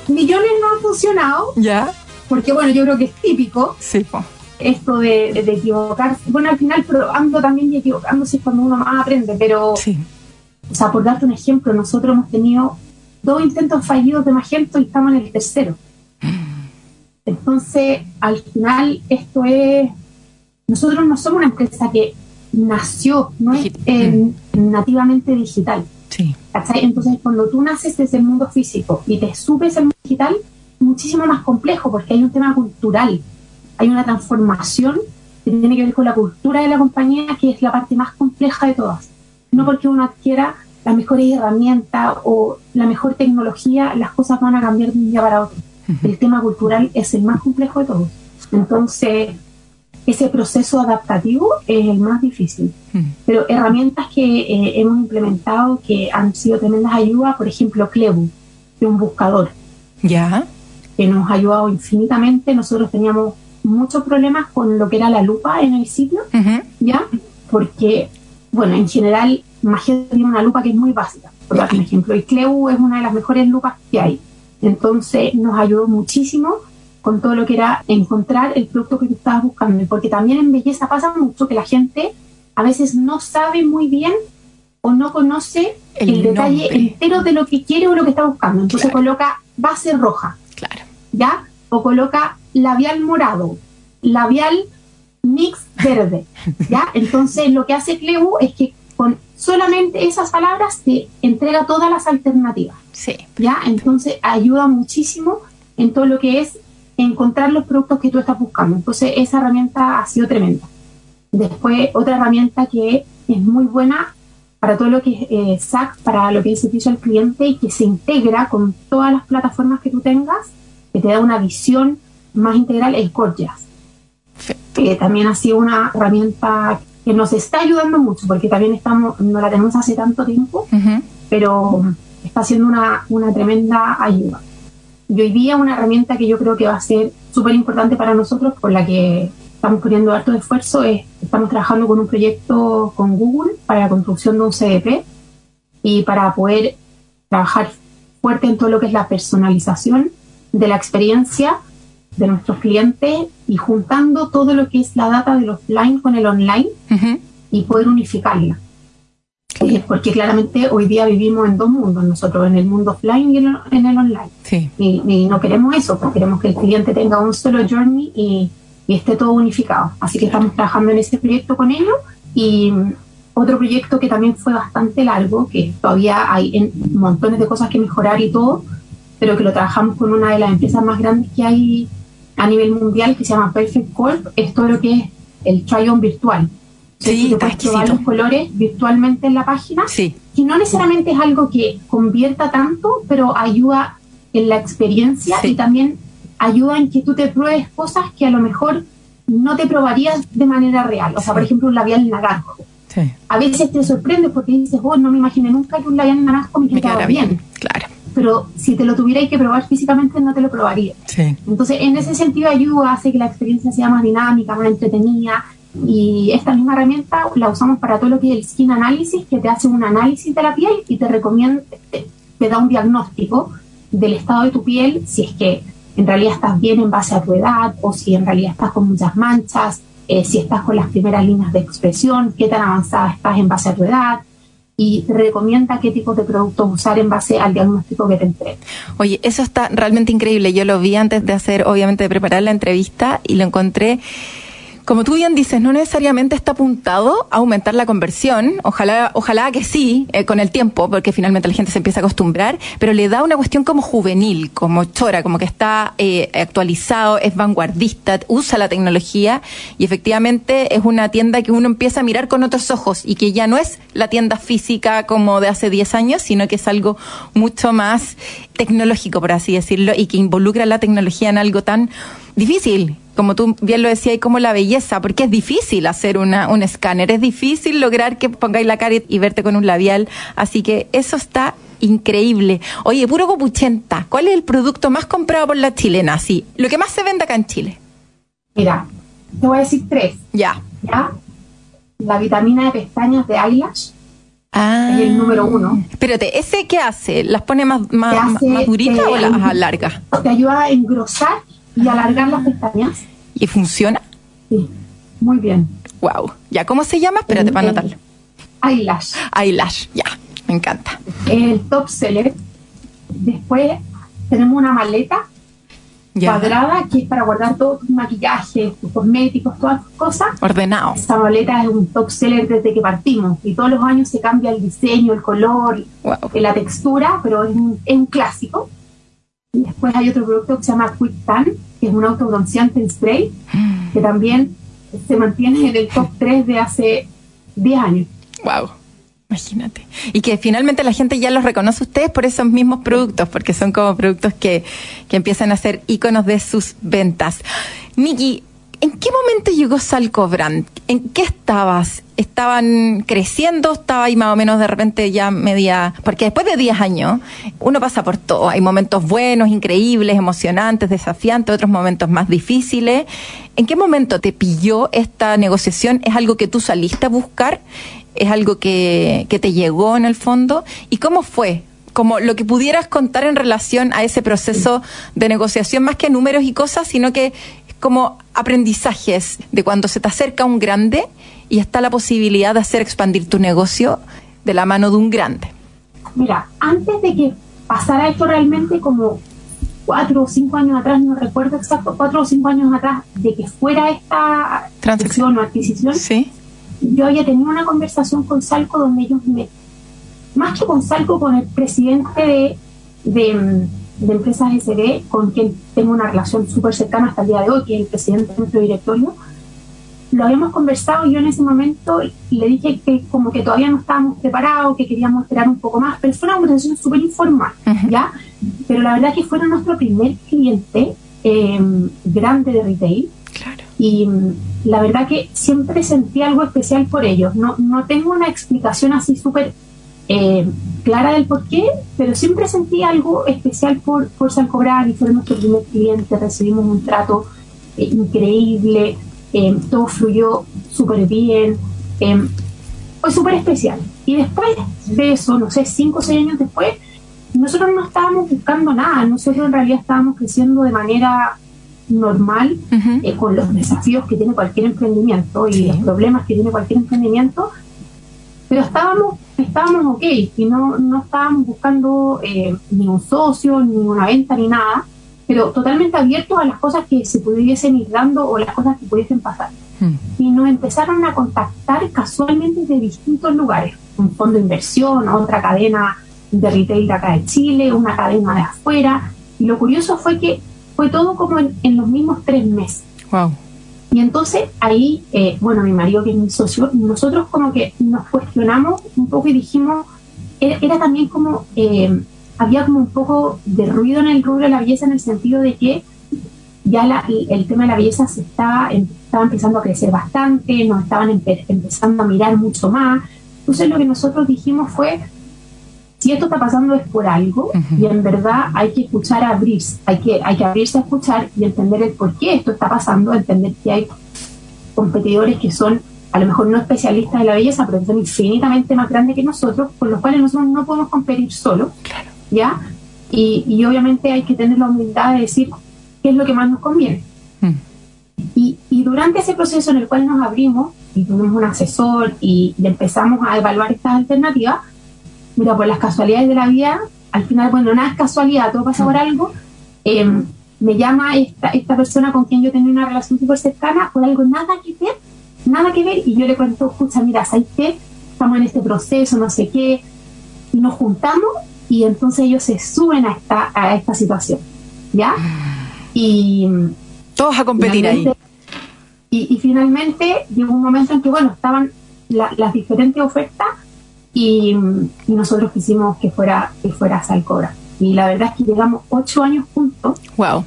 Speaker 3: Millones no han funcionado.
Speaker 2: Ya.
Speaker 3: Porque bueno, yo creo que es típico.
Speaker 2: Sí, po.
Speaker 3: Esto de, de, de equivocarse. Bueno, al final probando también y equivocándose es cuando uno más aprende, pero...
Speaker 2: Sí.
Speaker 3: O sea, por darte un ejemplo, nosotros hemos tenido dos intentos fallidos de Magento y estamos en el tercero. Entonces, al final, esto es. Nosotros no somos una empresa que nació, no es eh, nativamente digital.
Speaker 2: Sí.
Speaker 3: ¿cachai? Entonces, cuando tú naces desde el mundo físico y te subes al mundo digital, muchísimo más complejo porque hay un tema cultural, hay una transformación que tiene que ver con la cultura de la compañía, que es la parte más compleja de todas. No porque uno adquiera las mejores herramientas o la mejor tecnología, las cosas van a cambiar de un día para otro. El tema cultural es el más complejo de todos. Entonces, ese proceso adaptativo es el más difícil. Pero herramientas que eh, hemos implementado que han sido tremendas ayudas, por ejemplo, Clebu, de un buscador.
Speaker 2: Ya.
Speaker 3: Que nos ha ayudado infinitamente. Nosotros teníamos muchos problemas con lo que era la lupa en el sitio, uh -huh. ¿ya? Porque, bueno, en general Magento tiene una lupa que es muy básica, por dar un ejemplo, y Cleu es una de las mejores lupas que hay. Entonces nos ayudó muchísimo con todo lo que era encontrar el producto que tú estabas buscando, porque también en belleza pasa mucho que la gente a veces no sabe muy bien o no conoce el, el detalle entero de lo que quiere o lo que está buscando. Entonces claro. coloca base roja,
Speaker 2: claro.
Speaker 3: ¿Ya? O coloca labial morado, labial mix verde, ¿ya? Entonces lo que hace Cleu es que con solamente esas palabras te entrega todas las alternativas.
Speaker 2: Sí.
Speaker 3: ¿Ya? Entonces ayuda muchísimo en todo lo que es encontrar los productos que tú estás buscando. Entonces esa herramienta ha sido tremenda. Después otra herramienta que es muy buena para todo lo que es eh, SAC, para lo que es servicio al cliente y que se integra con todas las plataformas que tú tengas, que te da una visión más integral, es Gorgias. Que también ha sido una herramienta que nos está ayudando mucho, porque también estamos, no la tenemos hace tanto tiempo, uh -huh. pero está siendo una, una tremenda ayuda. Y hoy día una herramienta que yo creo que va a ser súper importante para nosotros, por la que estamos poniendo harto esfuerzo, es estamos trabajando con un proyecto con Google para la construcción de un CDP y para poder trabajar fuerte en todo lo que es la personalización de la experiencia de nuestros clientes y juntando todo lo que es la data del offline con el online uh -huh. y poder unificarla. Eh, porque claramente hoy día vivimos en dos mundos, nosotros en el mundo offline y en el, online.
Speaker 2: Sí.
Speaker 3: Y, no queremos eso, pues queremos que el cliente tenga un solo journey y, y esté todo unificado. Así que estamos trabajando en ese proyecto con ellos y otro proyecto que también fue bastante largo, que todavía hay montones de cosas que mejorar y todo, pero que lo trabajamos con una de las empresas más grandes que hay a nivel mundial, que se llama Perfect Corp, es todo lo que es el try-on virtual.
Speaker 2: Sí,
Speaker 3: está probar los colores virtualmente en la página,
Speaker 2: sí.
Speaker 3: que no necesariamente es algo que convierta tanto, pero ayuda en la experiencia y también ayuda en que tú te pruebes cosas que a lo mejor no te probarías de manera real. O sea, por ejemplo, un labial naranjo. A veces te sorprende porque dices, oh, no me imaginé nunca que un labial naranjo me quedara bien.
Speaker 2: Claro.
Speaker 3: Pero si te lo tuvierais que probar físicamente, no te lo probaría. Entonces, en ese sentido, ayuda, hace que la experiencia sea más dinámica, más entretenida. Y esta misma herramienta la usamos para todo lo que es el skin analysis, que te hace un análisis de la piel y te recomienda, te da un diagnóstico del estado de tu piel, si es que en realidad estás bien en base a tu edad o si en realidad estás con muchas manchas, eh, si estás con las primeras líneas de expresión, qué tan avanzada estás en base a tu edad y te recomienda qué tipo de productos usar en base al diagnóstico que te entrega.
Speaker 2: Oye, eso está realmente increíble. Yo lo vi antes de hacer, obviamente, de preparar la entrevista y lo encontré como tú bien dices, no necesariamente está apuntado a aumentar la conversión. Ojalá, ojalá que sí, eh, con el tiempo, porque finalmente la gente se empieza a acostumbrar, pero le da una cuestión como juvenil, como chora, como que está eh, actualizado, es vanguardista, usa la tecnología y efectivamente es una tienda que uno empieza a mirar con otros ojos y que ya no es la tienda física como de hace 10 años, sino que es algo mucho más tecnológico, por así decirlo, y que involucra la tecnología en algo tan difícil como tú bien lo decías, y como la belleza, porque es difícil hacer una, un escáner, es difícil lograr que pongáis la cara y verte con un labial, así que eso está increíble. Oye, puro copuchenta, ¿cuál es el producto más comprado por la chilena? Sí, lo que más se vende acá en Chile.
Speaker 3: Mira, te voy a decir tres.
Speaker 2: Ya.
Speaker 3: Ya. La vitamina de pestañas de eyelash.
Speaker 2: Ah.
Speaker 3: Es el número uno.
Speaker 2: Espérate, ¿ese qué hace? ¿Las pone más, más, más duritas o las alarga?
Speaker 3: Te ayuda a engrosar y alargar las pestañas.
Speaker 2: ¿Y funciona?
Speaker 3: Sí, muy bien.
Speaker 2: Wow. ¿Ya cómo se llama? Espérate para anotarlo.
Speaker 3: Eyelash.
Speaker 2: Eyelash, ya. Me encanta.
Speaker 3: El top seller. Después tenemos una maleta cuadrada que es para guardar todo tu maquillaje, tus cosméticos, todas tus cosas.
Speaker 2: Ordenado.
Speaker 3: Esta maleta es un top seller desde que partimos y todos los años se cambia el diseño, el color, la textura, pero es un, es un clásico. Y después hay otro producto que se llama Quick Tan, que es un autobronceante en spray, mm. que también se mantiene en el top 3 de hace 10 años.
Speaker 2: Wow. Imagínate. Y que finalmente la gente ya los reconoce a ustedes por esos mismos productos, porque son como productos que, que empiezan a ser iconos de sus ventas. Miki, ¿En qué momento llegó Salco Brand? ¿En qué estabas? ¿Estaban creciendo? ¿Estaba ahí más o menos de repente ya media...? Porque después de 10 años uno pasa por todo. Hay momentos buenos, increíbles, emocionantes, desafiantes, otros momentos más difíciles. ¿En qué momento te pilló esta negociación? ¿Es algo que tú saliste a buscar? ¿Es algo que, que te llegó en el fondo? ¿Y cómo fue? como lo que pudieras contar en relación a ese proceso de negociación, más que números y cosas, sino que como aprendizajes de cuando se te acerca un grande y está la posibilidad de hacer expandir tu negocio de la mano de un grande?
Speaker 3: Mira, antes de que pasara esto realmente como cuatro o cinco años atrás, no recuerdo exacto, cuatro o cinco años atrás, de que fuera esta transacción o adquisición,
Speaker 2: ¿Sí?
Speaker 3: yo había tenido una conversación con Salco donde ellos me, más que con Salco, con el presidente de de Empresas SD, con quien tengo una relación súper cercana hasta el día de hoy, que es el presidente de nuestro directorio, lo habíamos conversado y yo en ese momento le dije que como que todavía no estábamos preparados, que queríamos esperar un poco más, pero fue una conversación súper informal, ¿ya? Pero la verdad que fueron nuestro primer cliente eh, grande de retail.
Speaker 2: Claro.
Speaker 3: Y mm, la verdad que siempre sentí algo especial por ellos. No, no tengo una explicación así súper eh, clara del por qué, pero siempre sentí algo especial por, por San Cobrar y fue nuestro primer cliente, recibimos un trato eh, increíble, eh, todo fluyó súper bien, fue súper especial. Y después de eso, no sé, cinco o seis años después, nosotros no estábamos buscando nada, nosotros en realidad estábamos creciendo de manera normal con los desafíos que tiene cualquier emprendimiento y los problemas que tiene cualquier emprendimiento, pero estábamos estábamos ok y no, no estábamos buscando eh, ni un socio, ni una venta, ni nada, pero totalmente abiertos a las cosas que se pudiesen ir dando o las cosas que pudiesen pasar. Hmm. Y nos empezaron a contactar casualmente de distintos lugares, un fondo de inversión, otra cadena de retail de acá de Chile, una cadena de afuera. Y lo curioso fue que fue todo como en, en los mismos tres meses.
Speaker 2: Wow.
Speaker 3: Y entonces ahí, eh, bueno, mi marido que es mi socio, nosotros como que nos cuestionamos un poco y dijimos, era, también como, eh, había como un poco de ruido en el rubro de la belleza en el sentido de que ya la, el tema de la belleza se estaba, estaba empezando a crecer bastante, nos estaban empezando a mirar mucho más. Entonces lo que nosotros dijimos fue, si esto está pasando es por algo y en verdad hay que escuchar abrirse, hay que, hay que abrirse a escuchar y entender el por qué esto está pasando, entender que hay competidores que son a lo mejor no especialistas de la belleza, pero que son infinitamente más grandes que nosotros, con los cuales nosotros no podemos competir solo, ¿ya? Y, y obviamente hay que tener la humildad de decir qué es lo que más nos conviene. Mm. Y, y, durante ese proceso en el cual nos abrimos y tuvimos un asesor y empezamos a evaluar estas alternativas, mira, por las casualidades de la vida, al final, bueno, nada es casualidad, todo pasa por mm. algo. Em, me llama esta, esta persona con quien yo tenía una relación súper cercana por algo nada que ver, nada que ver, y yo le cuento, escucha, mira, ¿sabes qué? Estamos en este proceso, no sé qué, y nos juntamos, y entonces ellos se suben a esta, a esta situación, ¿ya? Y...
Speaker 2: Todos a competir ahí.
Speaker 3: Y, finalmente llegó un momento en que, bueno, estaban las diferentes ofertas y, nosotros quisimos que fuera, que fuera Salcora. Y la verdad es que llegamos ocho años juntos.
Speaker 2: Wow.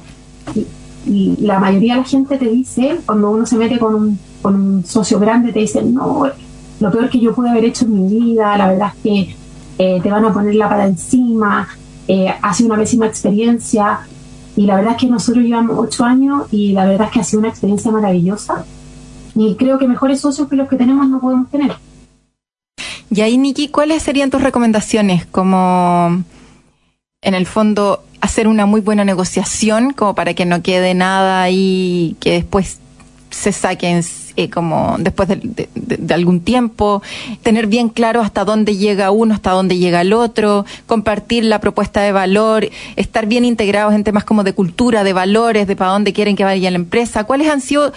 Speaker 3: Y, la mayoría de la gente te dice, cuando uno se mete con un, con un socio grande, te dice, no, lo peor que yo pude haber hecho en mi vida, la verdad es que eh, te van a poner la pata encima, eh, ha sido una pésima experiencia. Y la verdad es que nosotros llevamos ocho años y la verdad es que ha sido una experiencia maravillosa. Y creo que mejores socios que los que tenemos no podemos tener.
Speaker 2: Y ahí, Niki, ¿cuáles serían tus recomendaciones? Como, en el fondo, hacer una muy buena negociación, como para que no quede nada ahí que después se saquen eh, como después de, algún tiempo, tener bien claro hasta dónde llega uno, hasta dónde llega el otro, compartir la propuesta de valor, estar bien integrados en temas como de cultura, de valores, de para dónde quieren que vaya la empresa. ¿Cuáles han sido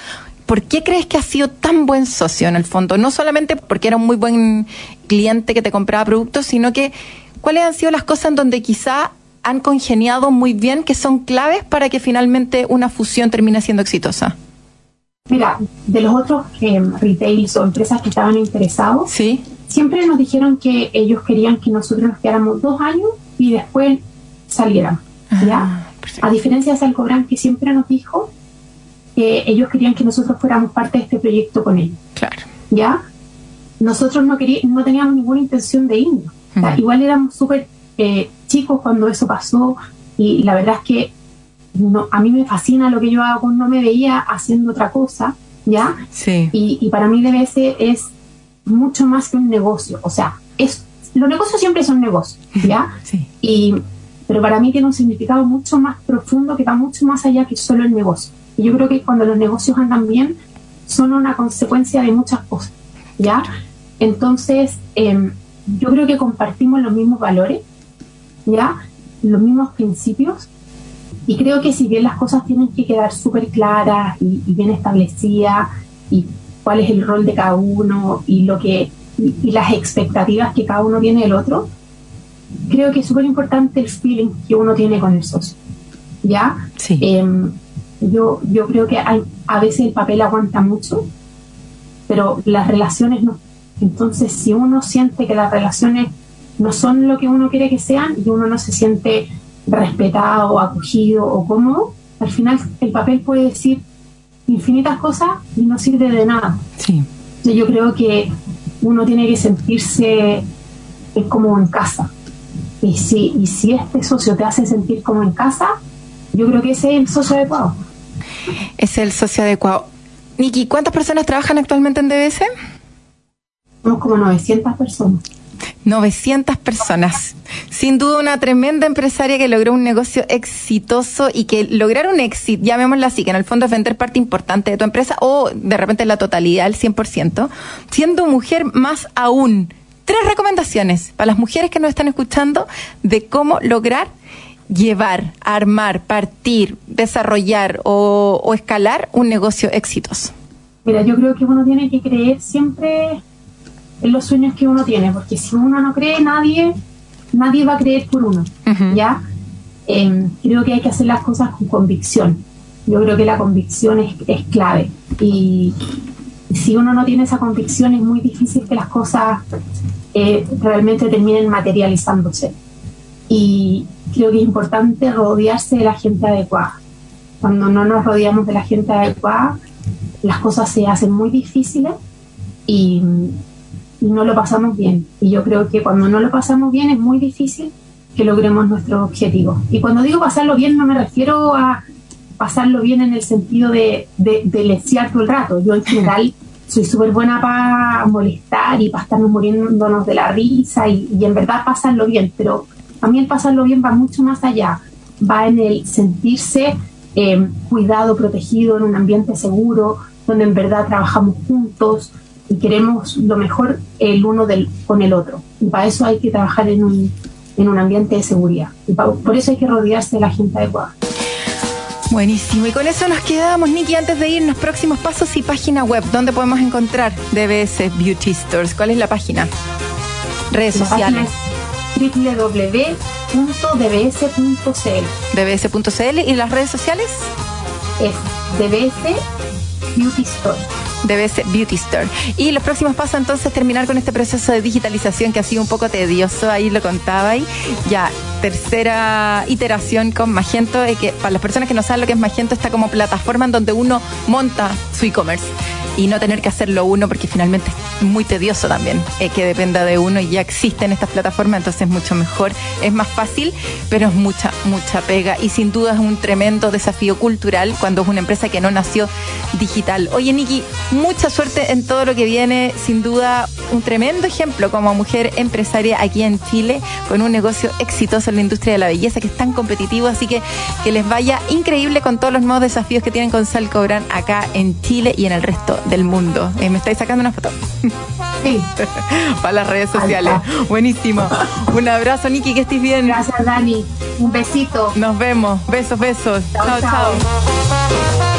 Speaker 2: ¿por qué crees que ha sido tan buen socio en el fondo? No solamente porque era un muy buen cliente que te compraba productos, sino que cuáles han sido las cosas en donde quizá han congeniado muy bien, que son claves para que finalmente una fusión termine siendo exitosa.
Speaker 3: Mira, de los otros eh, retails o empresas que estaban interesados,
Speaker 2: ¿Sí?
Speaker 3: siempre nos dijeron que ellos querían que nosotros nos quedáramos dos años y después salieran. ¿ya? Ah, A diferencia de Salcobran, que siempre nos dijo que ellos querían que nosotros fuéramos parte de este proyecto con ellos.
Speaker 2: Claro.
Speaker 3: ¿Ya? Nosotros no, queríamos, no teníamos ninguna intención de irnos. igual éramos súper eh, chicos cuando eso pasó y la verdad es que no, a mí me fascina lo que yo hago, no me veía haciendo otra cosa, ¿ya?
Speaker 2: Sí.
Speaker 3: Y, y para mí DBS es mucho más que un negocio, o sea, es los negocios siempre son negocios, ¿ya?
Speaker 2: Sí.
Speaker 3: Y, pero para mí tiene un significado mucho más profundo que va mucho más allá que solo el negocio. Y yo creo que cuando los negocios andan bien, son una consecuencia de muchas cosas, ¿ya? Entonces, em, yo creo que compartimos los mismos valores, ¿ya? Los mismos principios. Y creo que si bien las cosas tienen que quedar súper claras y, bien establecidas, y cuál es el rol de cada uno, y lo que y, las expectativas que cada uno tiene del otro, creo que es súper importante el feeling que uno tiene con el socio. ¿Ya?
Speaker 2: Sí.
Speaker 3: Em, yo, yo creo que hay, a veces el papel aguanta mucho, pero las relaciones no. Entonces, si uno siente que las relaciones no son lo que uno quiere que sean y uno no se siente respetado, acogido o cómodo, al final el papel puede decir infinitas cosas y no sirve de nada.
Speaker 2: Sí.
Speaker 3: Yo creo que uno tiene que sentirse como en casa. Y si, y si este socio te hace sentir como en casa, yo creo que ese es el socio adecuado.
Speaker 2: Es el socio adecuado. Niki, ¿cuántas personas trabajan actualmente en DBS?
Speaker 3: Somos como 900 personas.
Speaker 2: 900 personas. Sin duda una tremenda empresaria que logró un negocio exitoso y que lograr un éxito, llamémoslo así, que en el fondo es vender parte importante de tu empresa o de repente la totalidad, el 100%, siendo mujer más aún. tres recomendaciones para las mujeres que nos están escuchando de cómo lograr llevar, armar, partir, desarrollar o, escalar un negocio exitoso?
Speaker 3: Mira, yo creo que uno tiene que creer siempre en los sueños que uno tiene, porque si uno no cree, nadie, nadie va a creer por uno, ¿ya? Em, creo que hay que hacer las cosas con convicción. Yo creo que la convicción es, es clave. Y si uno no tiene esa convicción, es muy difícil que las cosas eh, realmente terminen materializándose. Y, creo que es importante rodearse de la gente adecuada. Cuando no nos rodeamos de la gente adecuada, las cosas se hacen muy difíciles y, no lo pasamos bien. Y yo creo que cuando no lo pasamos bien es muy difícil que logremos nuestros objetivos. Y cuando digo pasarlo bien no me refiero a pasarlo bien en el sentido de, de, de todo el rato. Yo en general soy súper buena para molestar y para estarnos muriéndonos de la risa y, y en verdad pasarlo bien, pero a mí el pasarlo bien va mucho más allá, va en el sentirse eh, cuidado, protegido, en un ambiente seguro, donde en verdad trabajamos juntos y queremos lo mejor el uno del, con el otro. Y para eso hay que trabajar en un, en un ambiente de seguridad. Y por eso hay que rodearse de la gente adecuada.
Speaker 2: Buenísimo. Y con eso nos quedamos, Nikki, antes de irnos, próximos pasos y página web. ¿Dónde podemos encontrar DBS Beauty Stores? ¿Cuál es la página? Redes sociales
Speaker 3: www.dbs.cl.
Speaker 2: dbs.cl y las redes sociales?
Speaker 3: Es DBS Beauty Store.
Speaker 2: DBS Beauty Store. Y los próximos pasos entonces terminar con este proceso de digitalización que ha sido un poco tedioso, ahí lo contaba ahí. Ya, tercera iteración con Magento, que para las personas que no saben lo que es Magento, está como plataforma en donde uno monta su e-commerce y no tener que hacerlo uno porque finalmente es muy tedioso también eh, que dependa de uno y ya existen estas plataformas, entonces es mucho mejor, es más fácil, pero es mucha, mucha pega y sin duda es un tremendo desafío cultural cuando es una empresa que no nació digital. Oye, Niki, mucha suerte en todo lo que viene, sin duda un tremendo ejemplo como mujer empresaria aquí en Chile con un negocio exitoso en la industria de la belleza que es tan competitivo, así que que les vaya increíble con todos los nuevos desafíos que tienen con Sal Cobran acá en Chile y en el resto del mundo. Eh, ¿Me estáis sacando una foto?
Speaker 3: Sí.
Speaker 2: Para las redes sociales. Buenísimo. Un abrazo, Niki, que estés bien.
Speaker 3: Gracias, Dani. Un besito.
Speaker 2: Nos vemos. Besos, besos. chao. chao.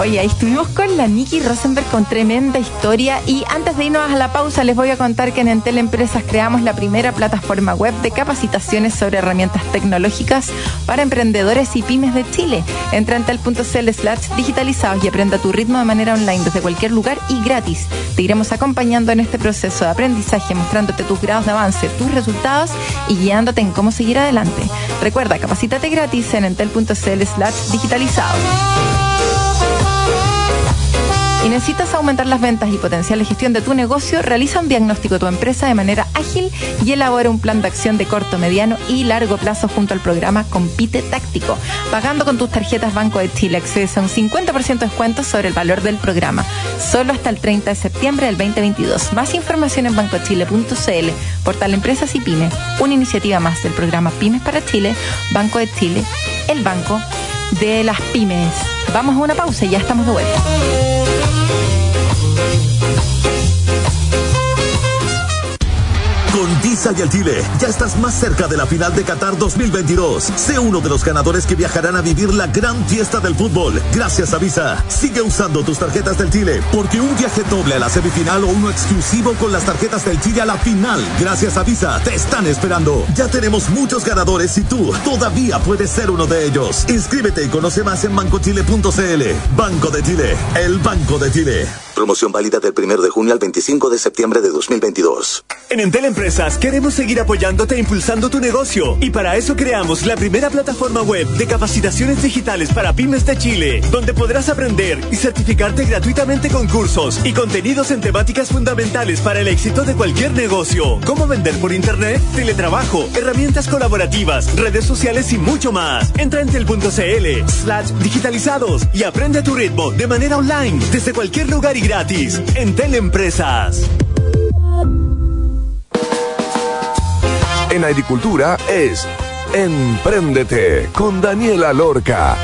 Speaker 2: Oye, ahí estuvimos con la Nikki Rosenberg con tremenda historia y antes de irnos a la pausa les voy a contar que en Entel Empresas creamos la primera plataforma web de capacitaciones sobre herramientas tecnológicas para emprendedores y pymes de Chile. Entra en entel.cl slash digitalizados y aprenda tu ritmo de manera online desde cualquier lugar y gratis. Te iremos acompañando en este proceso de aprendizaje, mostrándote tus grados de avance, tus resultados y guiándote en cómo seguir adelante. Recuerda, capacítate gratis en entel.cl slash digitalizados y necesitas aumentar las ventas y potenciar la gestión de tu negocio, realiza un diagnóstico de tu empresa de manera ágil y elabora un plan de acción de corto, mediano y largo plazo junto al programa Compite Táctico. Pagando con tus tarjetas Banco de Chile accedes a un 50% de descuento sobre el valor del programa. Solo hasta el 30 de septiembre del 2022. Más información en bancochile.cl, portal Empresas y Pymes, una iniciativa más del programa Pymes para Chile, Banco de Chile, el banco de las pymes. Vamos a una pausa y ya estamos de vuelta.
Speaker 5: Con Visa y el Chile, ya estás más cerca de la final de Qatar 2022. Sé uno de los ganadores que viajarán a vivir la gran fiesta del fútbol. Gracias a Visa. Sigue usando tus tarjetas del Chile, porque un viaje doble a la semifinal o uno exclusivo con las tarjetas del Chile a la final. Gracias a Visa, te están esperando. Ya tenemos muchos ganadores y tú todavía puedes ser uno de ellos. Inscríbete y conoce más en bancochile.cl. Banco de Chile, el Banco de Chile.
Speaker 6: Promoción válida del 1 de junio al 25 de septiembre de 2022.
Speaker 7: En Entel Empresas queremos seguir apoyándote e impulsando tu negocio. Y para eso creamos la primera plataforma web de capacitaciones digitales para pymes de Chile, donde podrás aprender y certificarte gratuitamente con cursos y contenidos en temáticas fundamentales para el éxito de cualquier negocio. Cómo vender por internet, teletrabajo, herramientas colaborativas, redes sociales y mucho más. Entra en tel.cl slash digitalizados y aprende a tu ritmo de manera online desde cualquier lugar gratis en Teleempresas.
Speaker 1: En agricultura es Empréndete con Daniela Lorca.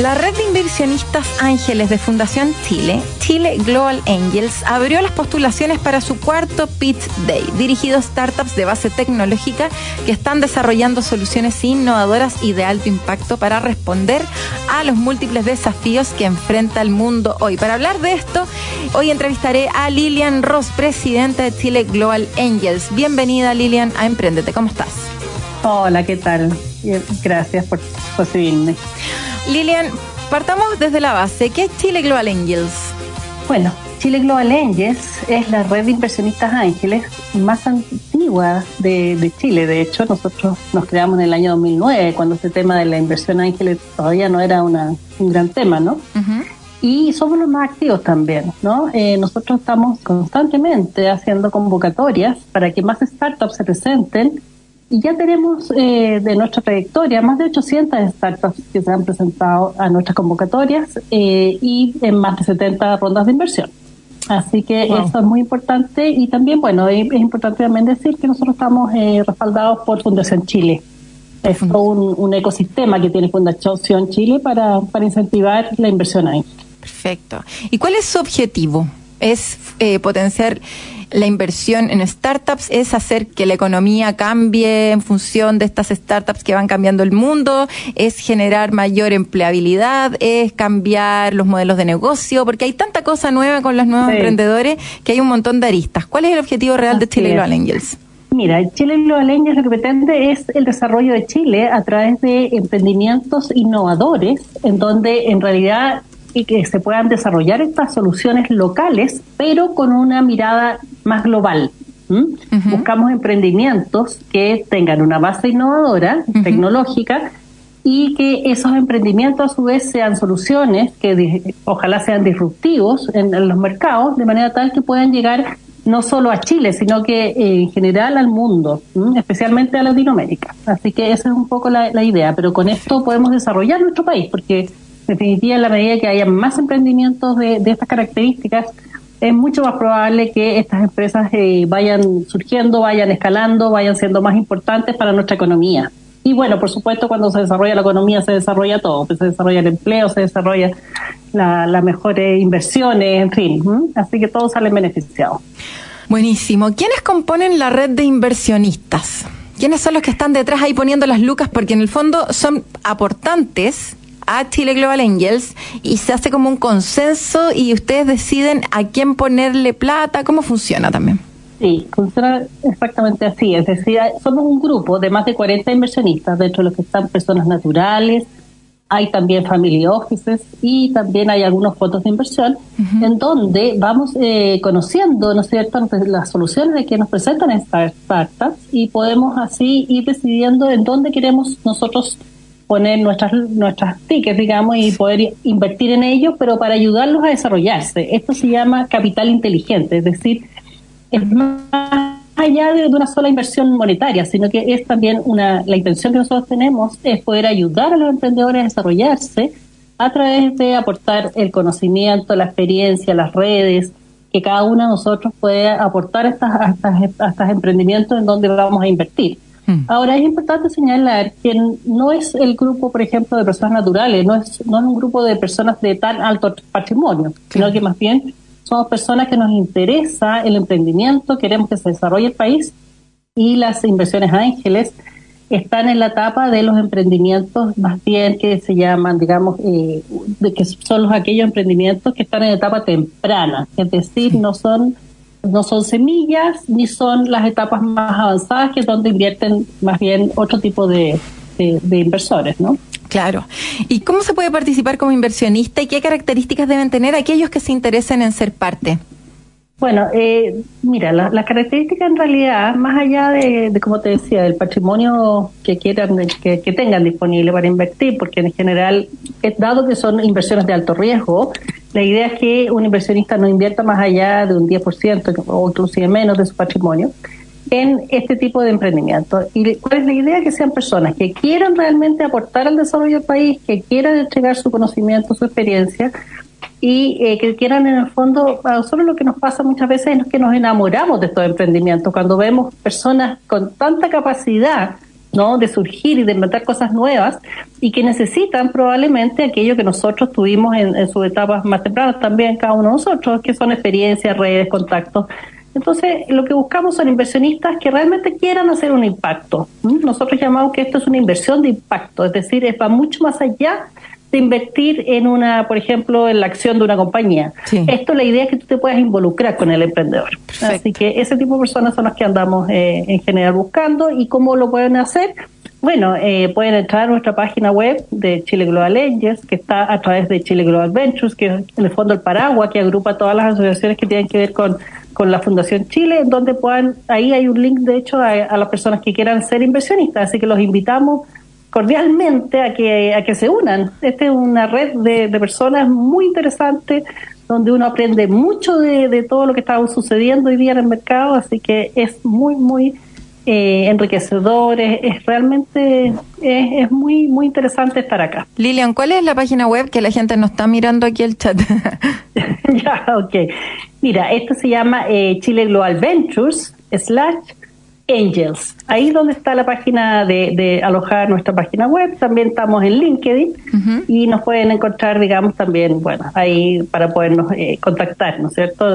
Speaker 2: La red de inversionistas ángeles de Fundación Chile, Chile Global Angels, abrió las postulaciones para su cuarto Pitch Day, dirigido a startups de base tecnológica que están desarrollando soluciones innovadoras y de alto impacto para responder a los múltiples desafíos que enfrenta el mundo hoy. Para hablar de esto, hoy entrevistaré a Lilian Ross, presidenta de Chile Global Angels. Bienvenida Lilian a Emprendete, ¿cómo estás?
Speaker 8: Hola, ¿qué tal? Gracias por recibirme.
Speaker 2: Lilian, partamos desde la base. ¿Qué es Chile Global Angels?
Speaker 8: Bueno, Chile Global Angels es la red de inversionistas ángeles más antigua de, Chile. De hecho, nosotros nos creamos en el año 2009, cuando este tema de la inversión ángeles todavía no era una, un gran tema, ¿no? Y somos los más activos también, ¿no? Eh, nosotros estamos constantemente haciendo convocatorias para que más startups se presenten y ya tenemos eh, de nuestra trayectoria más de 800 startups que se han presentado a nuestras convocatorias eh, y en más de 70 rondas de inversión. Así que eso es muy importante y también, bueno, es, importante también decir que nosotros estamos eh, respaldados por Fundación Chile. Es un, un, ecosistema que tiene Fundación Chile para, para incentivar la inversión ahí.
Speaker 2: Perfecto. ¿Y cuál es su objetivo? ¿Es potenciar la inversión en startups es hacer que la economía cambie en función de estas startups que van cambiando el mundo, es generar mayor empleabilidad, es cambiar los modelos de negocio, porque hay tanta cosa nueva con los nuevos emprendedores que hay un montón de aristas. ¿Cuál es el objetivo real de Chile Global Angels?
Speaker 8: Mira, Chile Global Angels lo que pretende es el desarrollo de Chile a través de emprendimientos innovadores, en donde en realidad y que se puedan desarrollar estas soluciones locales, pero con una mirada más global. Buscamos emprendimientos que tengan una base innovadora, tecnológica, y que esos emprendimientos a su vez sean soluciones que ojalá sean disruptivos en, los mercados, de manera tal que puedan llegar no solo a Chile, sino que eh, en general al mundo, especialmente a Latinoamérica. Así que esa es un poco la, la idea, pero con esto podemos desarrollar nuestro país, porque definitiva, en la medida que haya más emprendimientos de, estas características, es mucho más probable que estas empresas eh, vayan surgiendo, vayan escalando, vayan siendo más importantes para nuestra economía. Y bueno, por supuesto, cuando se desarrolla la economía, se desarrolla todo. Pues se desarrolla el empleo, se desarrolla las mejores inversiones, en fin. Así que todos salen beneficiados.
Speaker 2: Buenísimo. ¿Quiénes componen la red de inversionistas? ¿Quiénes son los que están detrás ahí poniendo las lucas? Porque en el fondo son aportantes a Chile Global Angels y se hace como un consenso y ustedes deciden a quién ponerle plata, ¿cómo funciona también?
Speaker 8: Sí, funciona exactamente así, es decir, somos un grupo de más de 40 inversionistas, dentro de los que están personas naturales, hay también family offices y también hay algunos fondos de inversión en donde vamos eh, conociendo, ¿no es cierto?, las soluciones de que nos presentan estas startups y podemos así ir decidiendo en dónde queremos nosotros poner nuestras, nuestras tickets, digamos, y poder invertir en ellos, pero para ayudarlos a desarrollarse. Esto se llama capital inteligente, es decir, es más allá de, una sola inversión monetaria, sino que es también una, la intención que nosotros tenemos es poder ayudar a los emprendedores a desarrollarse a través de aportar el conocimiento, la experiencia, las redes, que cada uno de nosotros puede aportar a, estas, a, estas, a estos emprendimientos en donde vamos a invertir. Hmm. Ahora es importante señalar que no es el grupo, por ejemplo, de personas naturales, no es, no es un grupo de personas de tan alto patrimonio, sino que más bien somos personas que nos interesa el emprendimiento, queremos que se desarrolle el país y las inversiones ángeles están en la etapa de los emprendimientos más bien que se llaman, digamos, eh, de que son los aquellos emprendimientos que están en etapa temprana, es decir, no son no son semillas ni son las etapas más avanzadas que es donde invierten más bien otro tipo de, de, inversores, ¿no?
Speaker 2: Claro. ¿Y cómo se puede participar como inversionista y qué características deben tener aquellos que se interesen en ser parte?
Speaker 8: Bueno, eh, mira, las características en realidad, más allá de, como te decía, del patrimonio que quieran, que, tengan disponible para invertir, porque en general, dado que son inversiones de alto riesgo, la idea es que un inversionista no invierta más allá de un 10% o inclusive menos de su patrimonio en este tipo de emprendimiento. ¿Y cuál es la idea? Que sean personas que quieran realmente aportar al desarrollo del país, que quieran entregar su conocimiento, su experiencia y eh, que quieran en el fondo, a nosotros lo que nos pasa muchas veces es que nos enamoramos de estos emprendimientos, cuando vemos personas con tanta capacidad ¿no? De surgir y de inventar cosas nuevas y que necesitan probablemente aquello que nosotros tuvimos en, en sus etapas más tempranas también cada uno de nosotros, que son experiencias, redes, contactos. Entonces, lo que buscamos son inversionistas que realmente quieran hacer un impacto. Nosotros llamamos que esto es una inversión de impacto, es decir, va mucho más allá de invertir en una, por ejemplo, en la acción de una compañía. Esto la idea es que tú te puedas involucrar con el emprendedor. Así que ese tipo de personas son las que andamos eh, en general buscando y cómo lo pueden hacer. Bueno, eh, pueden entrar a nuestra página web de Chile Global Angels, que está a través de Chile Global Ventures, que es en el fondo el paraguas que agrupa todas las asociaciones que tienen que ver con, con la Fundación Chile, en donde puedan, ahí hay un link de hecho a, a las personas que quieran ser inversionistas, así que los invitamos cordialmente a que, a que se unan. Esta es una red de, de personas muy interesante donde uno aprende mucho de, de, todo lo que está sucediendo hoy día en el mercado, así que es muy, muy eh, enriquecedor, es, realmente es, es, muy, muy interesante estar acá.
Speaker 2: Lilian, ¿cuál es la página web que la gente no está mirando aquí el chat?
Speaker 8: ya, ok. Mira, esto se llama eh, Chile Global Ventures slash Angels. Ahí es donde está la página de, alojar nuestra página web. También estamos en LinkedIn y nos pueden encontrar, digamos, también, bueno, ahí para podernos eh, contactar, ¿no es cierto?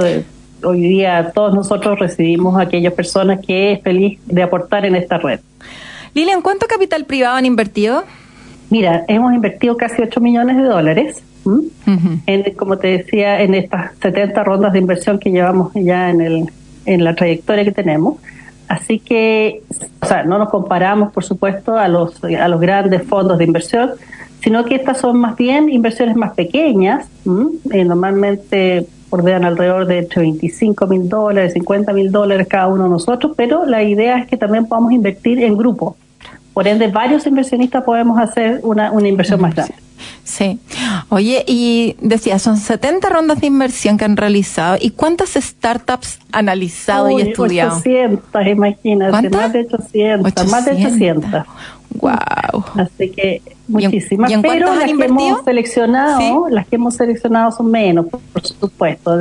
Speaker 8: Hoy día todos nosotros recibimos a aquellas personas que es feliz de aportar en esta red.
Speaker 2: Lilian, ¿cuánto capital privado han invertido?
Speaker 8: Mira, hemos invertido casi 8 millones de dólares. en, como te decía, en estas 70 rondas de inversión que llevamos ya en, el, en la trayectoria que tenemos. Así que, o sea, no nos comparamos, por supuesto, a los, a los grandes fondos de inversión, sino que estas son más bien inversiones más pequeñas, eh, normalmente ordenan alrededor de entre 25 mil dólares, 50 mil dólares cada uno de nosotros, pero la idea es que también podamos invertir en grupo. Por ende, varios inversionistas podemos hacer una, una inversión más grande.
Speaker 2: Sí. Oye, y decía, son 70 rondas de inversión que han realizado. ¿Y cuántas startups han analizado y estudiado?
Speaker 8: 800, imagínate. Más de 800, más de 800.
Speaker 2: Wow.
Speaker 8: Así que muchísimas. pero las que hemos seleccionado, las que hemos seleccionado son menos, por supuesto.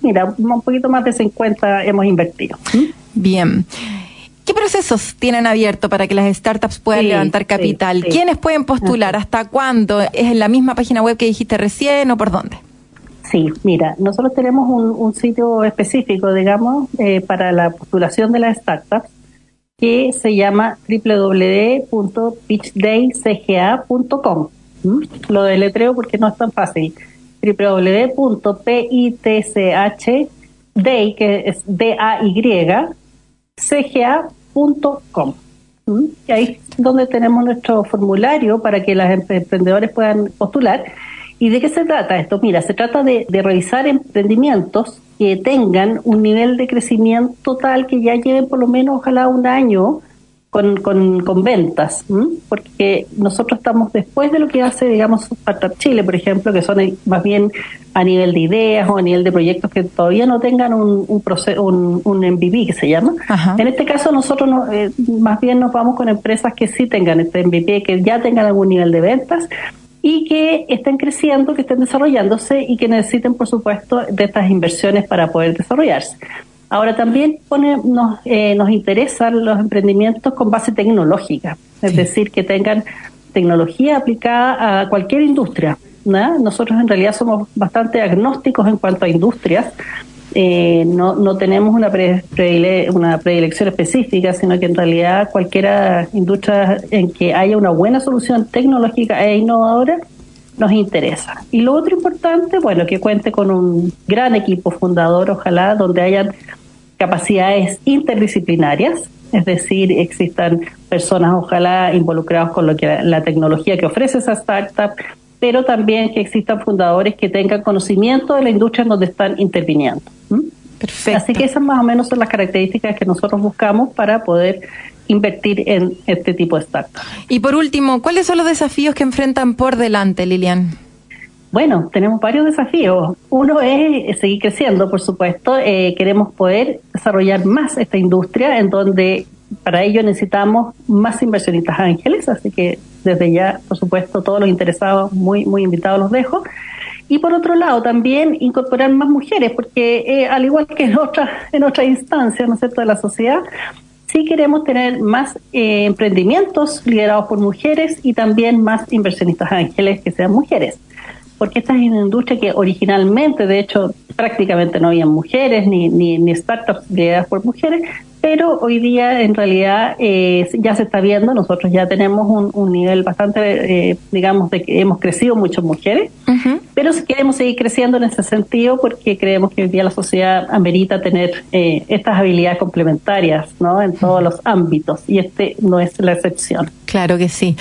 Speaker 8: Mira, un poquito más de 50 hemos invertido.
Speaker 2: Bien. ¿Qué procesos tienen abierto para que las startups puedan levantar capital? ¿Quiénes pueden postular? ¿Hasta cuándo? ¿Es en la misma página web que dijiste recién o por dónde?
Speaker 8: Sí, mira, nosotros tenemos un, sitio específico, digamos, eh, para la postulación de las startups que se llama www.pitchdaycga.com. ¿Mm? Lo deletreo porque no es tan fácil. www.pitchday, que es D-A-Y, CGA .com. Y ahí es donde tenemos nuestro formulario para que los emprendedores puedan postular. ¿Y de qué se trata esto? Mira, se trata de, de revisar emprendimientos que tengan un nivel de crecimiento tal que ya lleven por lo menos, ojalá, un año con, con, con ventas, porque nosotros estamos después de lo que hace, digamos, Startup Chile, por ejemplo, que son más bien a nivel de ideas o a nivel de proyectos que todavía no tengan un, un, proceso, un, un MVP que se llama. En este caso, nosotros eh, más bien nos vamos con empresas que sí tengan este MVP, que ya tengan algún nivel de ventas y que estén creciendo, que estén desarrollándose y que necesiten, por supuesto, de estas inversiones para poder desarrollarse. Ahora también pone, nos, eh, nos interesan los emprendimientos con base tecnológica, es decir, que tengan tecnología aplicada a cualquier industria. Nosotros en realidad somos bastante agnósticos en cuanto a industrias. Eh, no, no tenemos una, una predilección específica, sino que en realidad cualquier industria en que haya una buena solución tecnológica e innovadora nos interesa. Y lo otro importante, bueno, que cuente con un gran equipo fundador, ojalá, donde hayan capacidades interdisciplinarias, es decir, existan personas, ojalá, involucradas con lo que la tecnología que ofrece esa startup, pero también que existan fundadores que tengan conocimiento de la industria en donde están interviniendo.
Speaker 2: Perfecto.
Speaker 8: Así que esas más o menos son las características que nosotros buscamos para poder invertir en este tipo de startups.
Speaker 2: Y por último, ¿cuáles son los desafíos que enfrentan por delante, Lilian?
Speaker 8: Bueno, tenemos varios desafíos. Uno es seguir creciendo, por supuesto. Eh, queremos poder desarrollar más esta industria, en donde para ello necesitamos más inversionistas ángeles, así que desde ya, por supuesto, todos los interesados muy, muy invitados los dejo. Y por otro lado, también incorporar más mujeres, porque eh, al igual que en otras en otra instancias, ¿no es cierto?, de la sociedad, sí queremos tener más eh, emprendimientos liderados por mujeres y también más inversionistas ángeles que sean mujeres porque esta es una industria que originalmente, de hecho, prácticamente no había mujeres ni, ni, ni startups lideradas por mujeres, pero hoy día en realidad eh, ya se está viendo, nosotros ya tenemos un, un nivel bastante, eh, digamos, de que hemos crecido muchas mujeres, pero queremos seguir creciendo en ese sentido porque creemos que hoy día la sociedad amerita tener eh, estas habilidades complementarias ¿no? en todos los ámbitos y este no es la excepción.
Speaker 2: Claro que sí.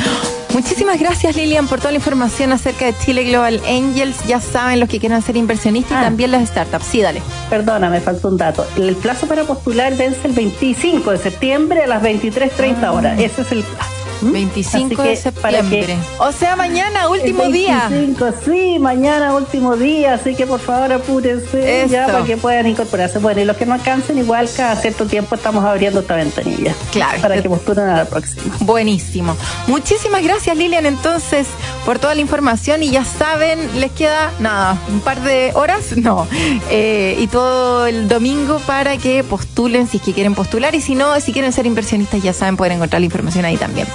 Speaker 2: Muchísimas gracias Lilian por toda la información acerca de Chile Global Angels. Ya saben los que quieran ser inversionistas y
Speaker 8: Ah.
Speaker 2: también las startups. Sí, dale.
Speaker 8: Perdona, me faltó un dato. El plazo para postular vence el 25 de septiembre a las 23.30 horas. Ese es el plazo. ¿Mm?
Speaker 2: 25
Speaker 8: Así
Speaker 2: de
Speaker 8: para que-
Speaker 2: septiembre. O sea, mañana, último día.
Speaker 8: 25, sí, mañana último día, así que por favor apúrense ya para que puedan incorporarse. Bueno, y los que no alcancen, igual cada cierto tiempo estamos abriendo esta ventanilla.
Speaker 2: Claro.
Speaker 8: Para que postulen a la próxima.
Speaker 2: Buenísimo. Muchísimas gracias Lilian entonces por toda la información y ya saben, les queda nada, un par de horas, no, Eh, y todo el domingo para que postulen si es que quieren postular y si no, si quieren ser inversionistas ya saben, pueden encontrar la información ahí también.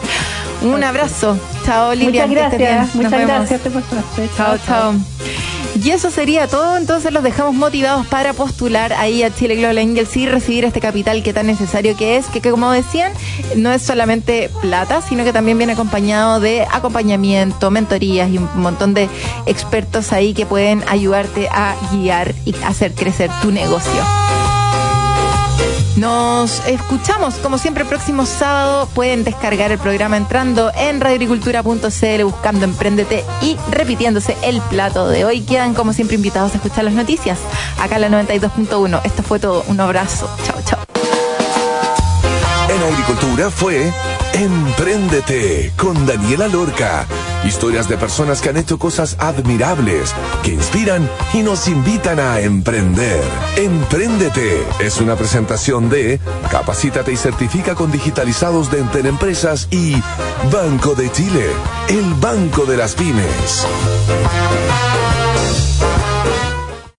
Speaker 2: Un abrazo. Chao Lilian.
Speaker 8: Muchas gracias, muchas
Speaker 2: vemos.
Speaker 8: gracias. Te pasaste.
Speaker 2: Chao, chao. Y eso sería todo, entonces los dejamos motivados para postular ahí a Chile Global Angels y recibir este capital que tan necesario que es, que, que como decían, no es solamente plata, sino que también viene acompañado de acompañamiento, mentorías y un montón de expertos ahí que pueden ayudarte a guiar y hacer crecer tu negocio. Nos escuchamos, como siempre, el próximo sábado. Pueden descargar el programa entrando en radioagricultura.cl, buscando Emprendete y repitiéndose el plato de hoy. Quedan, como siempre, invitados a escuchar las noticias. Acá en la 92.1. Esto fue todo. Un abrazo. Chao, chao.
Speaker 1: En Agricultura fue Empréndete con Daniela Lorca. Historias de personas que han hecho cosas admirables, que inspiran y nos invitan a emprender. Empréndete es una presentación de Capacítate y certifica con digitalizados de Enter Empresas y Banco de Chile, el banco de las pymes.